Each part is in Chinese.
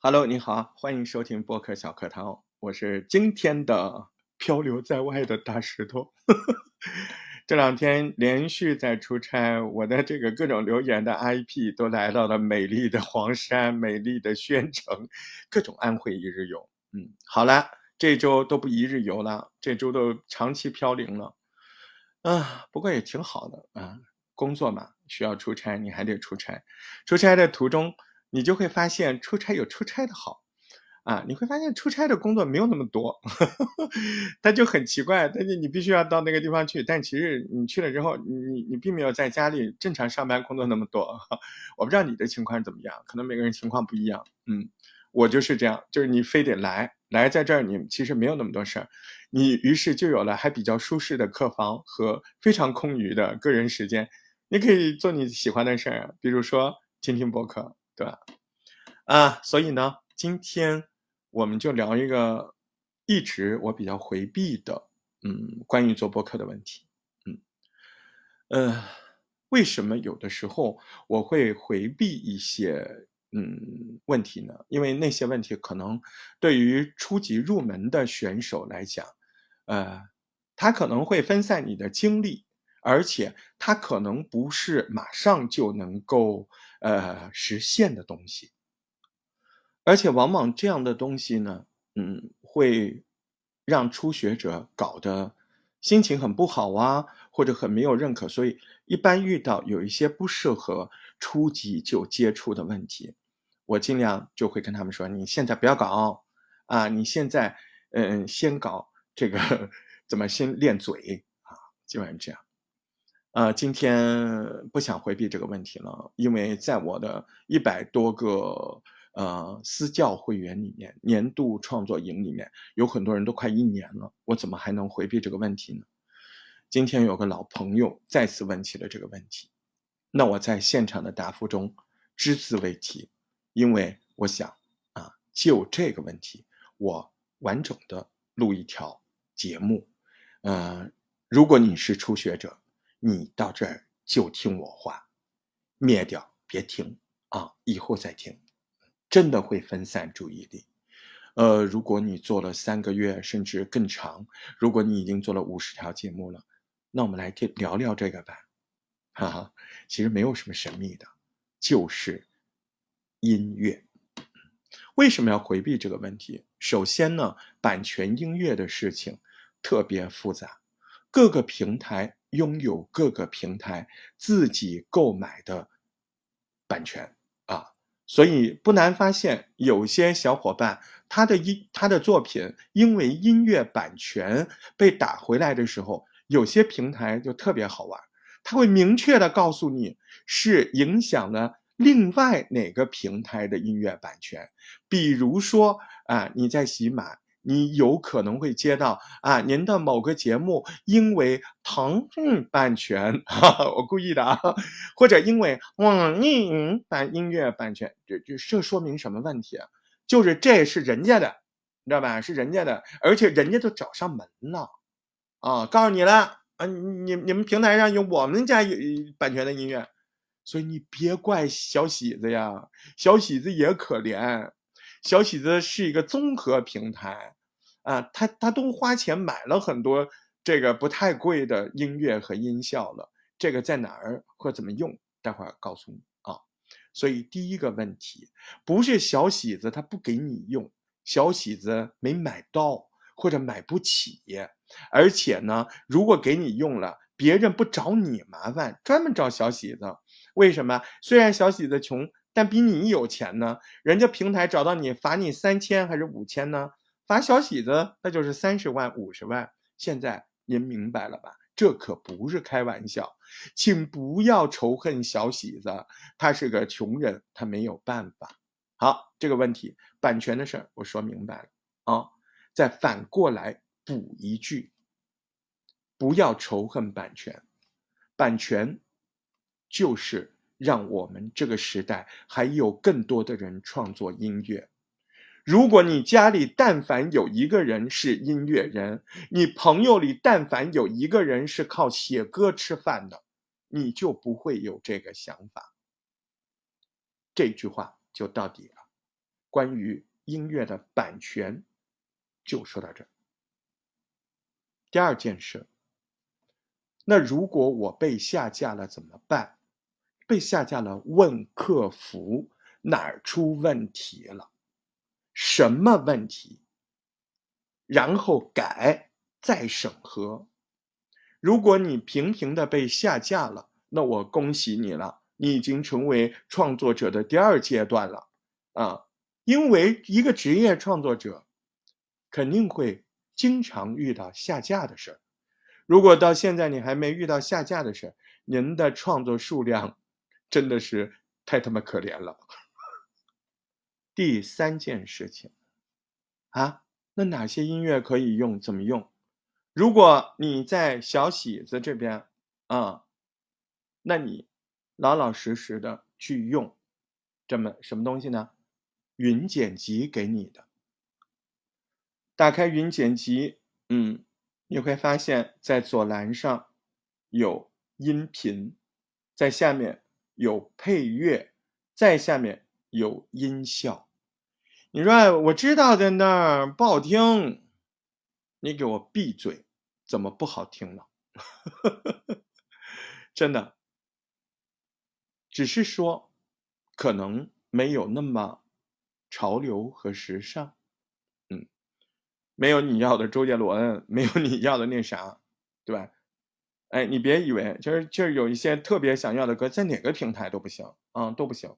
Hello，你好，欢迎收听播客小课堂，我是今天的漂流在外的大石头。这两天连续在出差，我的这个各种留言的 IP 都来到了美丽的黄山、美丽的宣城，各种安徽一日游。嗯，好了，这周都不一日游了，这周都长期飘零了。啊，不过也挺好的啊，工作嘛，需要出差，你还得出差。出差的途中。你就会发现出差有出差的好，啊，你会发现出差的工作没有那么多，他就很奇怪，但是你必须要到那个地方去，但其实你去了之后，你你并没有在家里正常上班工作那么多。我不知道你的情况怎么样，可能每个人情况不一样。嗯，我就是这样，就是你非得来，来在这儿你其实没有那么多事儿，你于是就有了还比较舒适的客房和非常空余的个人时间，你可以做你喜欢的事儿，比如说听听播客。对吧？啊，所以呢，今天我们就聊一个一直我比较回避的，嗯，关于做播客的问题。嗯，呃，为什么有的时候我会回避一些嗯问题呢？因为那些问题可能对于初级入门的选手来讲，呃，他可能会分散你的精力。而且他可能不是马上就能够呃实现的东西，而且往往这样的东西呢，嗯，会让初学者搞得心情很不好啊，或者很没有认可。所以一般遇到有一些不适合初级就接触的问题，我尽量就会跟他们说：你现在不要搞啊，你现在嗯先搞这个 怎么先练嘴啊，基本上这样。呃，今天不想回避这个问题了，因为在我的一百多个呃私教会员里面，年度创作营里面有很多人都快一年了，我怎么还能回避这个问题呢？今天有个老朋友再次问起了这个问题，那我在现场的答复中只字未提，因为我想啊，就这个问题，我完整的录一条节目，呃，如果你是初学者。你到这儿就听我话，灭掉，别听啊！以后再听，真的会分散注意力。呃，如果你做了三个月甚至更长，如果你已经做了五十条节目了，那我们来聊聊这个吧。哈哈，其实没有什么神秘的，就是音乐。为什么要回避这个问题？首先呢，版权音乐的事情特别复杂，各个平台。拥有各个平台自己购买的版权啊，所以不难发现，有些小伙伴他的音他的作品因为音乐版权被打回来的时候，有些平台就特别好玩，他会明确的告诉你是影响了另外哪个平台的音乐版权，比如说啊，你在喜马。你有可能会接到啊，您的某个节目因为腾讯版权，哈哈，我故意的啊，或者因为网易云版音乐版权，这这这说明什么问题啊？就是这是人家的，你知道吧？是人家的，而且人家都找上门了，啊，告诉你了啊，你你们平台上有我们家有版权的音乐，所以你别怪小喜子呀，小喜子也可怜，小喜子是一个综合平台。啊，他他都花钱买了很多这个不太贵的音乐和音效了，这个在哪儿或怎么用，待会儿告诉你啊。所以第一个问题不是小喜子他不给你用，小喜子没买到或者买不起，而且呢，如果给你用了，别人不找你麻烦，专门找小喜子，为什么？虽然小喜子穷，但比你有钱呢。人家平台找到你罚你三千还是五千呢？罚小喜子，那就是三十万、五十万。现在您明白了吧？这可不是开玩笑，请不要仇恨小喜子，他是个穷人，他没有办法。好，这个问题版权的事儿我说明白了啊。再反过来补一句：不要仇恨版权，版权就是让我们这个时代还有更多的人创作音乐。如果你家里但凡有一个人是音乐人，你朋友里但凡有一个人是靠写歌吃饭的，你就不会有这个想法。这句话就到底了。关于音乐的版权就说到这儿。第二件事，那如果我被下架了怎么办？被下架了，问客服哪儿出问题了，什么问题？然后改再审核。如果你频频的被下架了，那我恭喜你了，你已经成为创作者的第二阶段了啊！因为一个职业创作者肯定会经常遇到下架的事儿。如果到现在你还没遇到下架的事儿，您的创作数量真的是太他妈可怜了。第三件事情啊，那哪些音乐可以用？怎么用？如果你在小喜子这边啊，那你老老实实的去用这么什么东西呢？云剪辑给你的，打开云剪辑，嗯，你会发现在左栏上有音频，在下面有配乐，在下面有音效。你说我知道在那儿不好听，你给我闭嘴。怎么不好听了？真的，只是说可能没有那么潮流和时尚，嗯，没有你要的周杰伦，没有你要的那啥，对吧？哎，你别以为就是就是有一些特别想要的歌，在哪个平台都不行啊，都不行，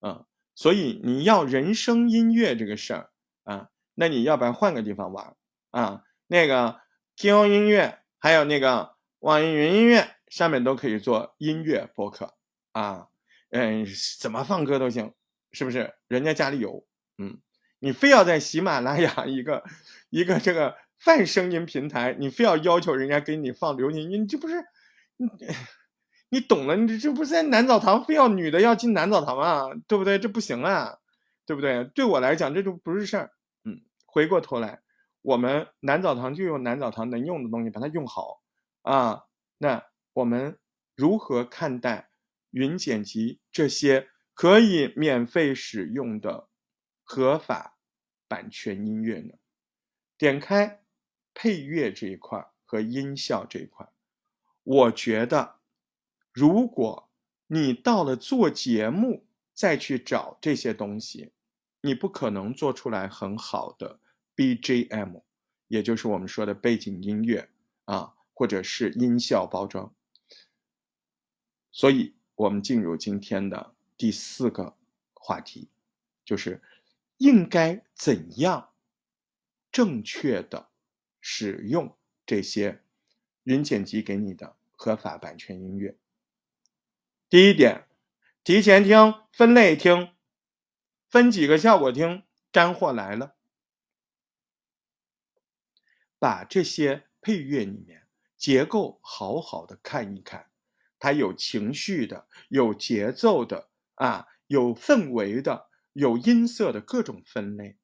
嗯，所以你要人声音乐这个事儿啊，那你要不然换个地方玩啊，那个。QQ 音乐还有那个网易云音乐上面都可以做音乐播客啊，嗯，怎么放歌都行，是不是？人家家里有，嗯，你非要在喜马拉雅一个一个这个泛声音平台，你非要要求人家给你放流行音，这不是你你懂了？你这不是在男澡堂非要女的要进男澡堂啊？对不对？这不行啊，对不对？对我来讲这就不是事儿。嗯，回过头来。我们男澡堂就用男澡堂能用的东西，把它用好啊。那我们如何看待云剪辑这些可以免费使用的合法版权音乐呢？点开配乐这一块和音效这一块，我觉得，如果你到了做节目再去找这些东西，你不可能做出来很好的。BGM，也就是我们说的背景音乐啊，或者是音效包装。所以，我们进入今天的第四个话题，就是应该怎样正确的使用这些云剪辑给你的合法版权音乐。第一点，提前听，分类听，分几个效果听，干货来了。把这些配乐里面结构好好的看一看，它有情绪的，有节奏的啊，有氛围的，有音色的各种分类，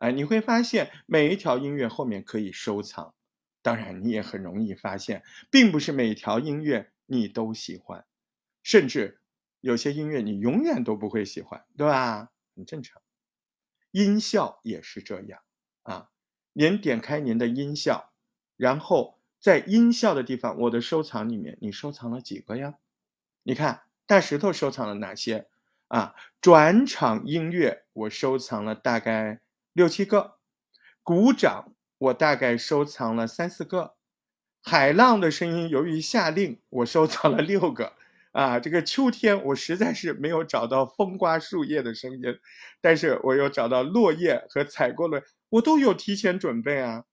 哎，你会发现每一条音乐后面可以收藏。当然，你也很容易发现，并不是每条音乐你都喜欢，甚至有些音乐你永远都不会喜欢，对吧？很正常。音效也是这样啊。您点开您的音效，然后在音效的地方，我的收藏里面，你收藏了几个呀？你看大石头收藏了哪些啊？转场音乐我收藏了大概六七个，鼓掌我大概收藏了三四个，海浪的声音由于下令我收藏了六个啊。这个秋天我实在是没有找到风刮树叶的声音，但是我又找到落叶和踩过了。我都有提前准备啊，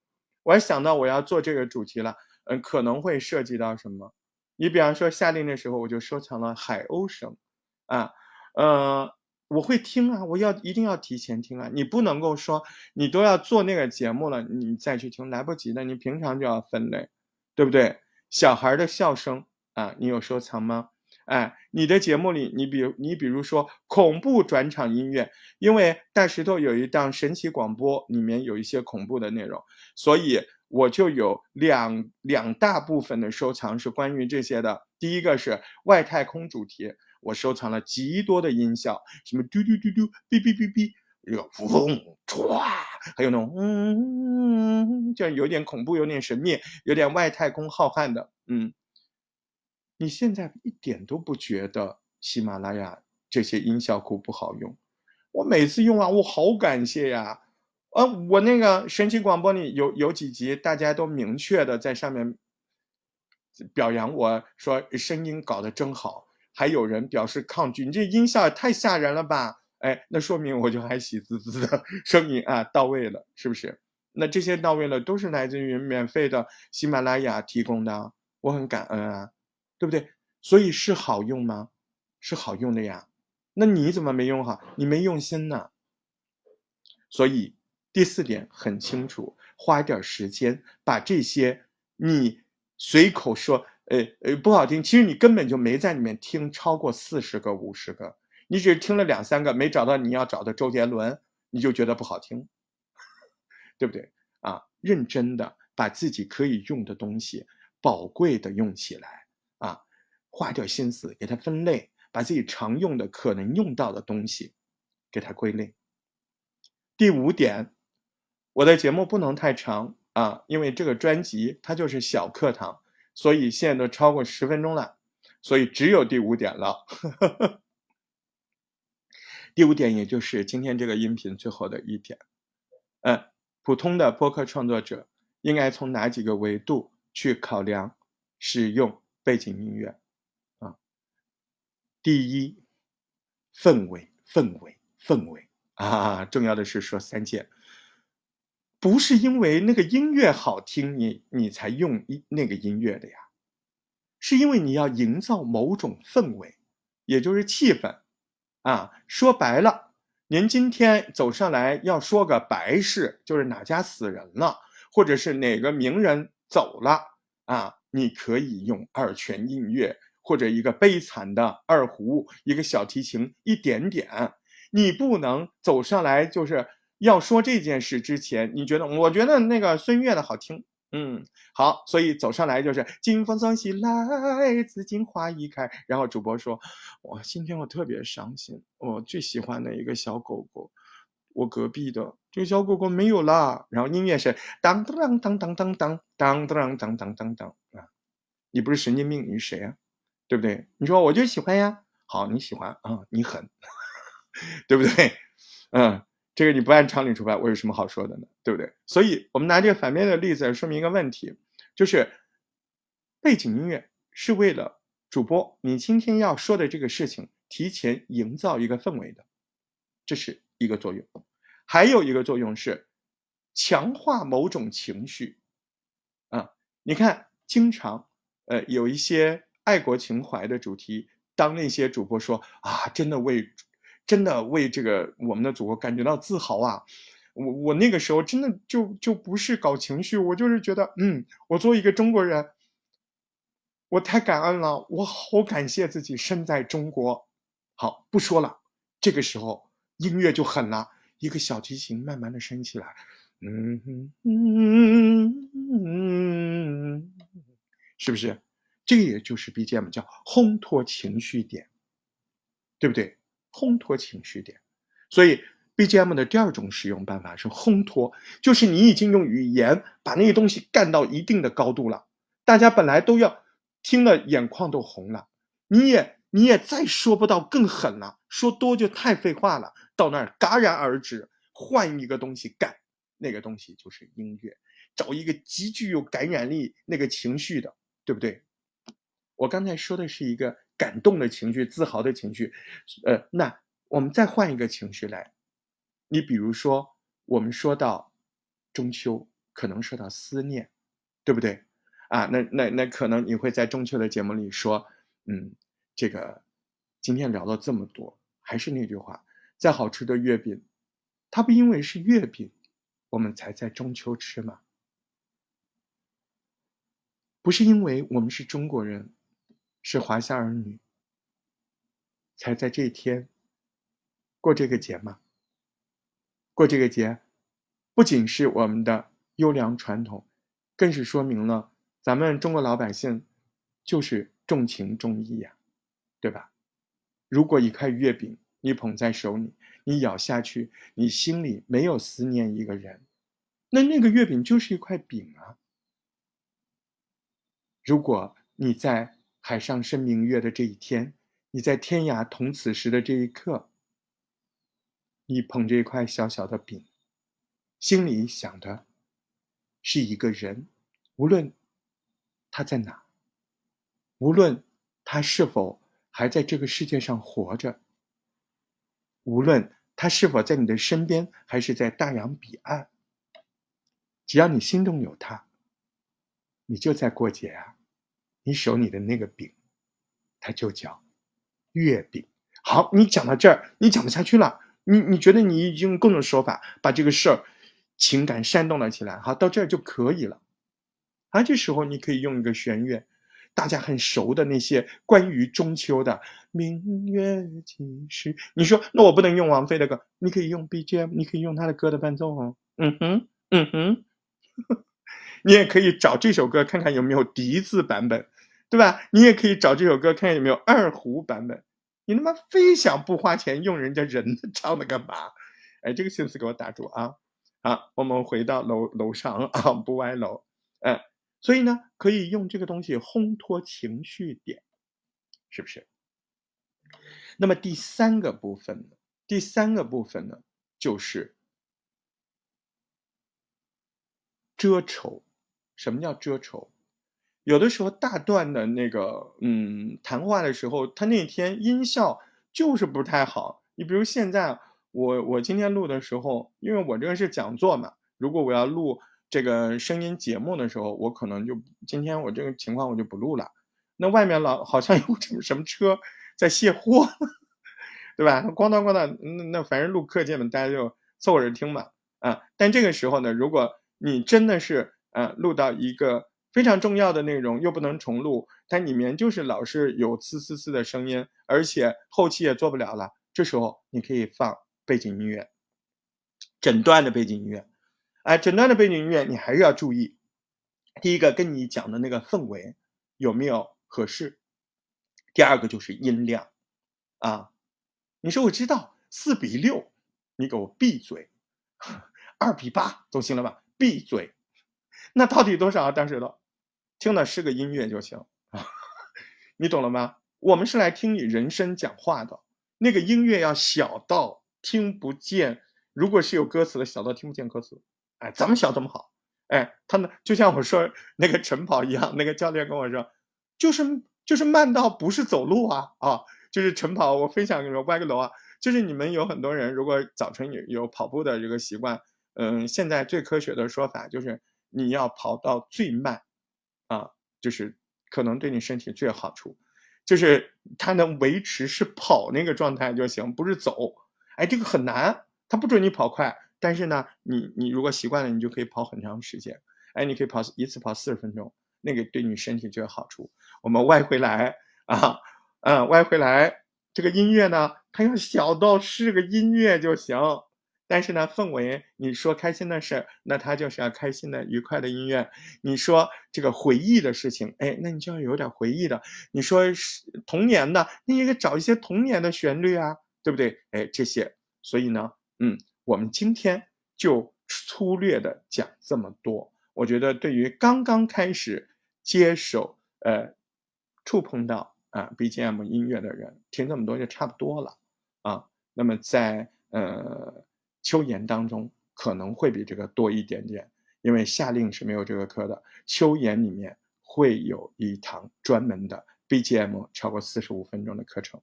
我还想到我要做这个主题了，嗯，可能会涉及到什么？你比方说夏令的时候，我就收藏了海鸥声，啊，呃，我会听啊，我要一定要提前听啊，你不能够说你都要做那个节目了，你再去听来不及的，你平常就要分类，对不对？小孩的笑声啊，你有收藏吗？哎，你的节目里，你比如你比如说恐怖转场音乐，因为大石头有一档神奇广播，里面有一些恐怖的内容，所以我就有两两大部分的收藏是关于这些的。第一个是外太空主题，我收藏了极多的音效，什么嘟嘟嘟嘟、哔哔哔哔，这个嗡唰，还有那种嗯，就有点恐怖，有点神秘，有点外太空浩瀚的。嗯，你现在一点都不觉得喜马拉雅这些音效库不好用？我每次用完，我好感谢呀。啊，我那个神奇广播里有有几集，大家都明确的在上面表扬我说声音搞得真好，还有人表示抗拒，你这音效也太吓人了吧？哎，那说明我就还喜滋滋的声音啊到位了，是不是？那这些到位了，都是来自于免费的喜马拉雅提供的，我很感恩啊，对不对？所以是好用吗？是好用的呀。那你怎么没用好？你没用心呢。所以。第四点很清楚，花一点时间把这些你随口说，呃呃不好听，其实你根本就没在里面听超过四十个、五十个，你只是听了两三个，没找到你要找的周杰伦，你就觉得不好听，对不对？啊，认真的把自己可以用的东西宝贵的用起来，花点心思给它分类，把自己常用的、可能用到的东西给它归类。第五点。我的节目不能太长啊，因为这个专辑它就是小课堂，所以现在都超过十分钟了，所以只有第五点了。呵 呵第五点也就是今天这个音频最后的一点，嗯，普通的播客创作者应该从哪几个维度去考量使用背景音乐？第一，氛围，氛围，氛围。啊，重要的是说三件。不是因为那个音乐好听，你你才用一那个音乐的呀，是因为你要营造某种氛围，也就是气氛，啊，说白了，您今天走上来要说个白事，就是哪家死人了，或者是哪个名人走了，啊，你可以用二泉映月，或者一个悲惨的二胡，一个小提琴，一点点，你不能走上来就是。要说这件事之前，你觉得？我觉得那个孙悦的好听，嗯，好，所以走上来就是“金风送喜来，紫荆花已开”。然后主播说：“哇，今天我特别伤心，我最喜欢的一个小狗狗，我隔壁的这个小狗狗没有了。”然后音乐是当当当当当当当当当当当当当啊！你不是神经病，你是谁呀？对不对？你说我就喜欢呀，好，你喜欢啊，你狠，对不对？嗯。这个你不按常理出牌，我有什么好说的呢？对不对？所以，我们拿这个反面的例子来说明一个问题，就是背景音乐是为了主播你今天要说的这个事情提前营造一个氛围的，这是一个作用。还有一个作用是强化某种情绪啊。你看，经常呃有一些爱国情怀的主题，当那些主播说啊，真的为。真的为这个我们的祖国感觉到自豪啊！我我那个时候真的就就不是搞情绪，我就是觉得，嗯，我作为一个中国人，我太感恩了，我好感谢自己生在中国。好，不说了，这个时候音乐就狠了，一个小提琴慢慢的升起来，嗯嗯嗯嗯，是不是？这个也就是 BGM，叫烘托情绪点，对不对？烘托情绪点，所以 BGM 的第二种使用办法是烘托，就是你已经用语言把那个东西干到一定的高度了，大家本来都要听了眼眶都红了，你也你也再说不到更狠了，说多就太废话了，到那儿戛然而止，换一个东西干，那个东西就是音乐，找一个极具有感染力那个情绪的，对不对？我刚才说的是一个。感动的情绪，自豪的情绪，呃，那我们再换一个情绪来，你比如说，我们说到中秋，可能说到思念，对不对？啊，那那那可能你会在中秋的节目里说，嗯，这个今天聊了这么多，还是那句话，再好吃的月饼，它不因为是月饼，我们才在中秋吃吗？不是因为我们是中国人。是华夏儿女才在这天过这个节吗？过这个节，不仅是我们的优良传统，更是说明了咱们中国老百姓就是重情重义呀，对吧？如果一块月饼你捧在手里，你咬下去，你心里没有思念一个人，那那个月饼就是一块饼啊。如果你在海上生明月的这一天，你在天涯同此时的这一刻，你捧着一块小小的饼，心里想的是一个人，无论他在哪，无论他是否还在这个世界上活着，无论他是否在你的身边，还是在大洋彼岸，只要你心中有他，你就在过节啊。你手里的那个饼，它就叫月饼。好，你讲到这儿，你讲不下去了。你你觉得你用各种说法把这个事儿情感煽动了起来，好，到这儿就可以了。啊，这时候你可以用一个弦乐，大家很熟的那些关于中秋的“明月几时”。你说那我不能用王菲的歌，你可以用 BGM，你可以用他的歌的伴奏哦。嗯哼，嗯哼。你也可以找这首歌看看有没有笛子版本，对吧？你也可以找这首歌看看有没有二胡版本。你他妈非想不花钱用人家人唱的干嘛？哎，这个心思给我打住啊！好，我们回到楼楼上啊，不歪楼。嗯，所以呢，可以用这个东西烘托情绪点，是不是？那么第三个部分呢？第三个部分呢，就是遮丑。什么叫遮丑？有的时候大段的那个嗯谈话的时候，他那天音效就是不太好。你比如现在我我今天录的时候，因为我这个是讲座嘛，如果我要录这个声音节目的时候，我可能就今天我这个情况我就不录了。那外面老好像有什么什么车在卸货，对吧？咣当咣当，那那反正录课件嘛，大家就凑合着听嘛啊。但这个时候呢，如果你真的是啊，录到一个非常重要的内容，又不能重录，它里面就是老是有呲呲呲的声音，而且后期也做不了了。这时候你可以放背景音乐，诊断的背景音乐。哎，诊断的背景音乐你还是要注意，第一个跟你讲的那个氛围有没有合适，第二个就是音量啊。你说我知道四比六，你给我闭嘴，二比八总行了吧？闭嘴。那到底多少啊？大石头，听的是个音乐就行啊，你懂了吗？我们是来听你人声讲话的，那个音乐要小到听不见，如果是有歌词的，小到听不见歌词。哎，怎么小怎么好。哎，他们就像我说那个晨跑一样，那个教练跟我说，就是就是慢到不是走路啊啊，就是晨跑。我分享给你们歪个楼啊，就是你们有很多人如果早晨有有跑步的这个习惯，嗯，现在最科学的说法就是。你要跑到最慢，啊，就是可能对你身体最有好处，就是它能维持是跑那个状态就行，不是走。哎，这个很难，它不准你跑快，但是呢，你你如果习惯了，你就可以跑很长时间。哎，你可以跑一次跑四十分钟，那个对你身体就有好处。我们歪回来啊，嗯，歪回来，这个音乐呢，它要小到是个音乐就行。但是呢，氛围，你说开心的事，那它就是要开心的、愉快的音乐。你说这个回忆的事情，哎，那你就要有点回忆的。你说是童年的，你也得找一些童年的旋律啊，对不对？哎，这些，所以呢，嗯，我们今天就粗略的讲这么多。我觉得对于刚刚开始接手、呃，触碰到啊 BGM 音乐的人，听这么多就差不多了啊。那么在呃。秋研当中可能会比这个多一点点，因为夏令是没有这个课的。秋研里面会有一堂专门的 BGM 超过四十五分钟的课程。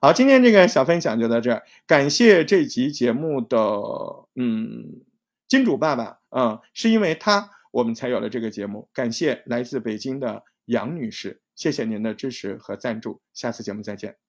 好，今天这个小分享就到这儿，感谢这集节目的嗯金主爸爸，嗯，是因为他我们才有了这个节目。感谢来自北京的杨女士，谢谢您的支持和赞助，下次节目再见。